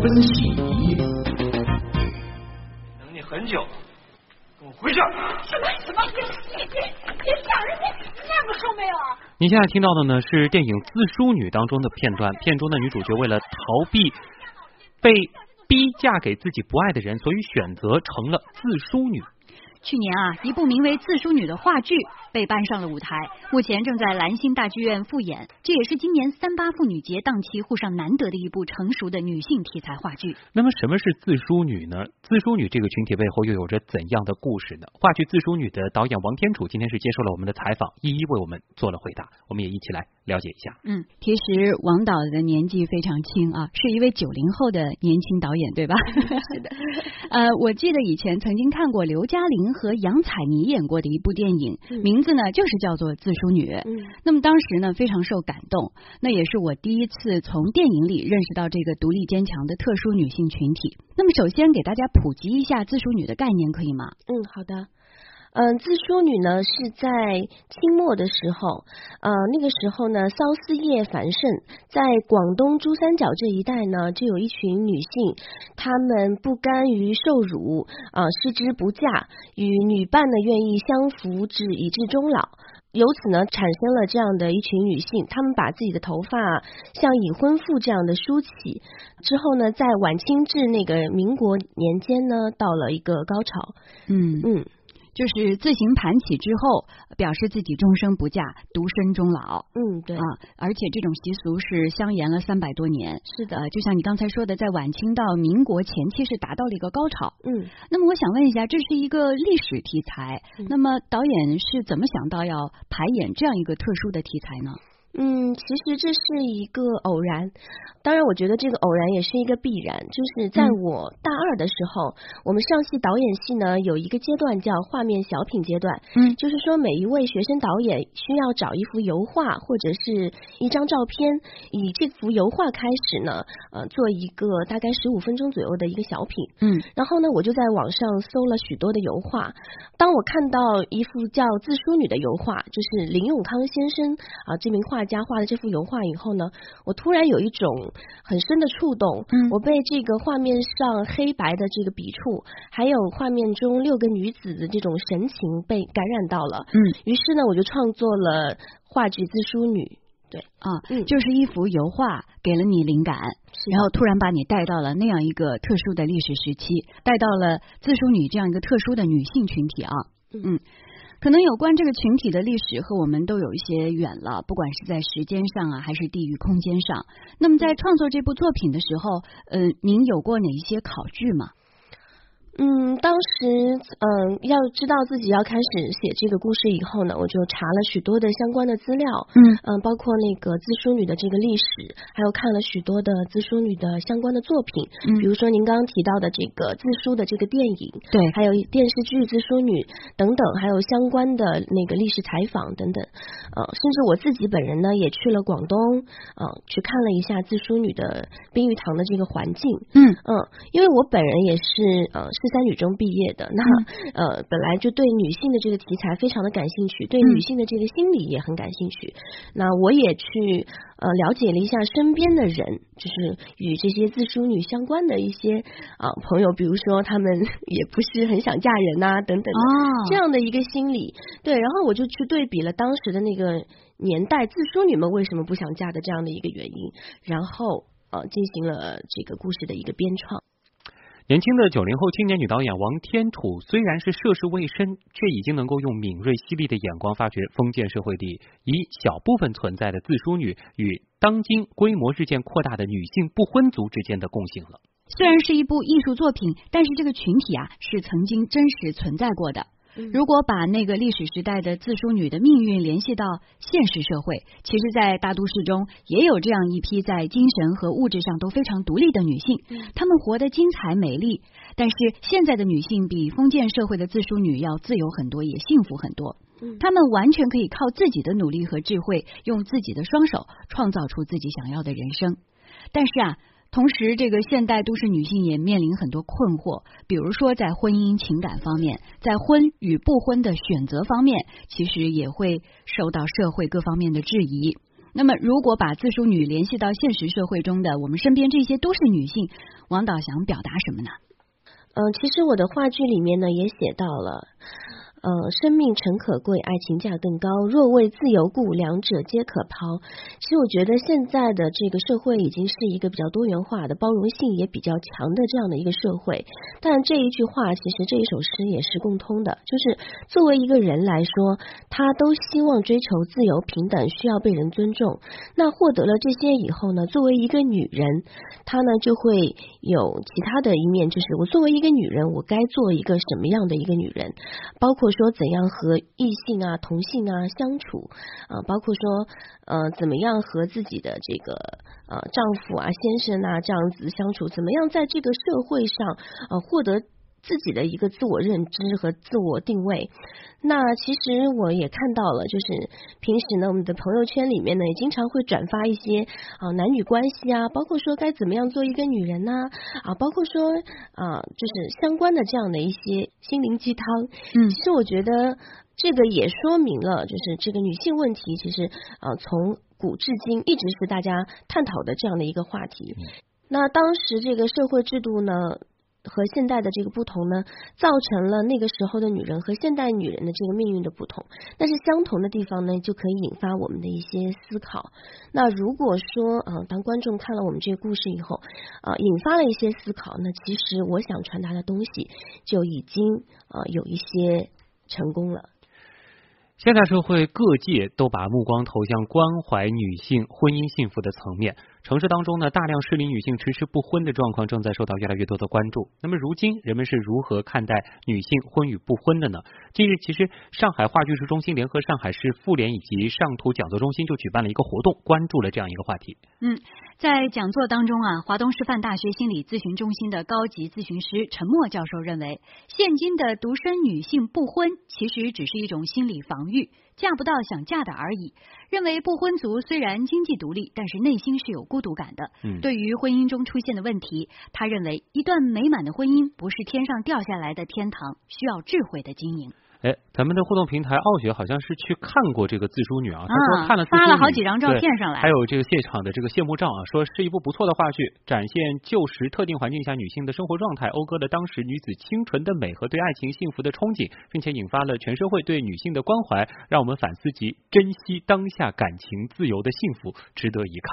分析仪。等你很久，跟我回去。什么什么？别别别吓人家那么说没有？你现在听到的呢是电影《自梳女》当中的片段，片中的女主角为了逃避被逼嫁给自己不爱的人，所以选择成了自梳女。去年啊，一部名为《自梳女》的话剧被搬上了舞台，目前正在兰心大剧院复演。这也是今年三八妇女节档期沪上难得的一部成熟的女性题材话剧。那么，什么是自梳女呢？自梳女这个群体背后又有着怎样的故事呢？话剧《自梳女》的导演王天楚今天是接受了我们的采访，一一为我们做了回答。我们也一起来了解一下。嗯，其实王导的年纪非常轻啊，是一位九零后的年轻导演，对吧？是的。呃，我记得以前曾经看过刘嘉玲和杨采妮演过的一部电影，名字呢就是叫做《自梳女》。嗯，那么当时呢非常受感动，那也是我第一次从电影里认识到这个独立坚强的特殊女性群体。那么首先给大家普及一下自梳女的概念，可以吗？嗯，好的。嗯，自梳女呢是在清末的时候，呃，那个时候呢，缫丝业繁盛，在广东珠三角这一带呢，就有一群女性，她们不甘于受辱啊，失之不嫁，与女伴呢愿意相扶至以至终老，由此呢产生了这样的一群女性，她们把自己的头发像已婚妇这样的梳起，之后呢，在晚清至那个民国年间呢，到了一个高潮，嗯。嗯。就是自行盘起之后，表示自己终生不嫁，独身终老。嗯，对啊，而且这种习俗是相沿了三百多年。是的，就像你刚才说的，在晚清到民国前期是达到了一个高潮。嗯，那么我想问一下，这是一个历史题材，那么导演是怎么想到要排演这样一个特殊的题材呢？嗯，其实这是一个偶然，当然我觉得这个偶然也是一个必然。就是在我大二的时候，我们上戏导演系呢有一个阶段叫画面小品阶段，嗯，就是说每一位学生导演需要找一幅油画或者是一张照片，以这幅油画开始呢，呃，做一个大概十五分钟左右的一个小品，嗯，然后呢，我就在网上搜了许多的油画，当我看到一幅叫《自梳女》的油画，就是林永康先生啊这名画。家画的这幅油画以后呢，我突然有一种很深的触动，嗯，我被这个画面上黑白的这个笔触，还有画面中六个女子的这种神情被感染到了，嗯，于是呢，我就创作了话剧《自梳女》，对。啊，嗯，就是一幅油画给了你灵感，然后突然把你带到了那样一个特殊的历史时期，带到了自梳女这样一个特殊的女性群体啊，嗯。可能有关这个群体的历史和我们都有一些远了，不管是在时间上啊，还是地域空间上。那么在创作这部作品的时候，呃，您有过哪一些考据吗？嗯，当时嗯，要知道自己要开始写这个故事以后呢，我就查了许多的相关的资料，嗯。嗯，包括那个自梳女的这个历史，还有看了许多的自梳女的相关的作品，嗯，比如说您刚刚提到的这个自梳的这个电影，对，还有电视剧《自梳女》等等，还有相关的那个历史采访等等，呃，甚至我自己本人呢也去了广东，呃，去看了一下自梳女的冰玉堂的这个环境，嗯。嗯，因为我本人也是呃。十三女中毕业的，那呃本来就对女性的这个题材非常的感兴趣，对女性的这个心理也很感兴趣。那我也去呃了解了一下身边的人，就是与这些自梳女相关的一些啊朋友，比如说他们 也不是很想嫁人呐等等这样的一个心理。对，然后我就去对比了当时的那个年代，自梳女们为什么不想嫁的这样的一个原因，然后呃进行了这个故事的一个编创。年轻的九零后青年女导演王天楚，虽然是涉世未深，却已经能够用敏锐犀利的眼光发掘封建社会里以小部分存在的自梳女与当今规模日渐扩大的女性不婚族之间的共性了。虽然是一部艺术作品，但是这个群体啊是曾经真实存在过的。如果把那个历史时代的自梳女的命运联系到现实社会，其实，在大都市中也有这样一批在精神和物质上都非常独立的女性，她们活得精彩美丽。但是现在的女性比封建社会的自梳女要自由很多，也幸福很多。她们完全可以靠自己的努力和智慧，用自己的双手创造出自己想要的人生。但是啊。同时，这个现代都市女性也面临很多困惑，比如说在婚姻情感方面，在婚与不婚的选择方面，其实也会受到社会各方面的质疑。那么如果把自梳女联系到现实社会中的我们身边这些都是女性，王导想表达什么呢？嗯，其实我的话剧里面呢也写到了。呃，生命诚可贵，爱情价更高。若为自由故，两者皆可抛。其实我觉得现在的这个社会已经是一个比较多元化的、包容性也比较强的这样的一个社会。但这一句话，其实这一首诗也是共通的，就是作为一个人来说，他都希望追求自由平等，需要被人尊重。那获得了这些以后呢，作为一个女人，她呢就会有其他的一面，就是我作为一个女人，我该做一个什么样的一个女人，包括。说怎样和异性啊、同性啊相处啊，包括说呃怎么样和自己的这个呃丈夫啊、先生啊这样子相处，怎么样在这个社会上呃获得。自己的一个自我认知和自我定位，那其实我也看到了，就是平时呢，我们的朋友圈里面呢，也经常会转发一些啊男女关系啊，包括说该怎么样做一个女人呐啊，包括说啊，就是相关的这样的一些心灵鸡汤。嗯，其实我觉得这个也说明了，就是这个女性问题，其实啊从古至今一直是大家探讨的这样的一个话题。那当时这个社会制度呢？和现代的这个不同呢，造成了那个时候的女人和现代女人的这个命运的不同。但是相同的地方呢，就可以引发我们的一些思考。那如果说啊，当观众看了我们这个故事以后啊，引发了一些思考，那其实我想传达的东西就已经啊有一些成功了。现代社会各界都把目光投向关怀女性婚姻幸福的层面。城市当中呢，大量适龄女性迟迟不婚的状况正在受到越来越多的关注。那么，如今人们是如何看待女性婚与不婚的呢？近日，其实上海话剧术中心联合上海市妇联以及上图讲座中心就举办了一个活动，关注了这样一个话题。嗯，在讲座当中啊，华东师范大学心理咨询中心的高级咨询师陈默教授认为，现今的独身女性不婚其实只是一种心理防御。嫁不到想嫁的而已。认为不婚族虽然经济独立，但是内心是有孤独感的。嗯，对于婚姻中出现的问题，他认为一段美满的婚姻不是天上掉下来的天堂，需要智慧的经营。哎，咱们的互动平台傲雪好像是去看过这个自梳女啊，他说看了发了好几张照片上来，还有这个现场的这个谢幕照啊，说是一部不错的话剧，展现旧时特定环境下女性的生活状态，讴歌了当时女子清纯的美和对爱情幸福的憧憬，并且引发了全社会对女性的关怀，让我们反思及珍惜当下感情自由的幸福，值得一看。